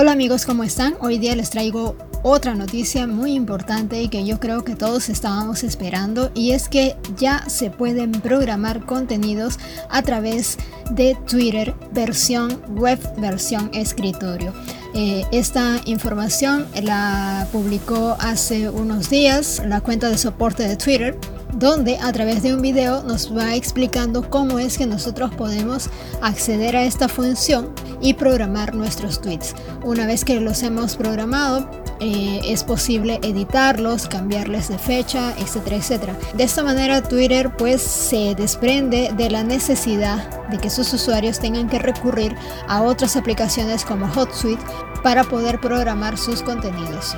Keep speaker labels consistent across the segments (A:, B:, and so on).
A: Hola amigos, ¿cómo están? Hoy día les traigo otra noticia muy importante y que yo creo que todos estábamos esperando y es que ya se pueden programar contenidos a través de Twitter versión web, versión escritorio. Eh, esta información la publicó hace unos días la cuenta de soporte de Twitter donde a través de un video nos va explicando cómo es que nosotros podemos acceder a esta función y programar nuestros tweets. Una vez que los hemos programado, eh, es posible editarlos, cambiarles de fecha, etcétera, etcétera. De esta manera Twitter pues se desprende de la necesidad de que sus usuarios tengan que recurrir a otras aplicaciones como HotSuite para poder programar sus contenidos.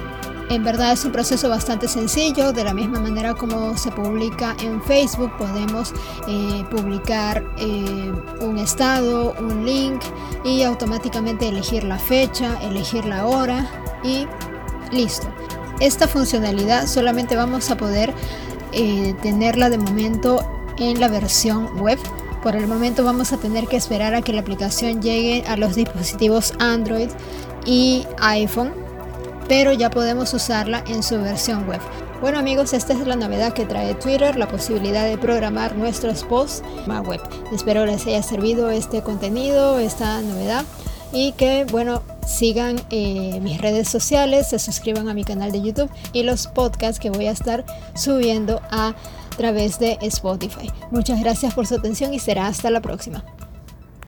A: En verdad es un proceso bastante sencillo, de la misma manera como se publica en Facebook, podemos eh, publicar eh, un estado, un link y automáticamente elegir la fecha, elegir la hora y listo. Esta funcionalidad solamente vamos a poder eh, tenerla de momento en la versión web. Por el momento vamos a tener que esperar a que la aplicación llegue a los dispositivos Android y iPhone pero ya podemos usarla en su versión web. Bueno amigos, esta es la novedad que trae Twitter, la posibilidad de programar nuestros posts a web. Espero les haya servido este contenido, esta novedad y que bueno sigan eh, mis redes sociales, se suscriban a mi canal de YouTube y los podcasts que voy a estar subiendo a través de Spotify. Muchas gracias por su atención y será hasta la próxima.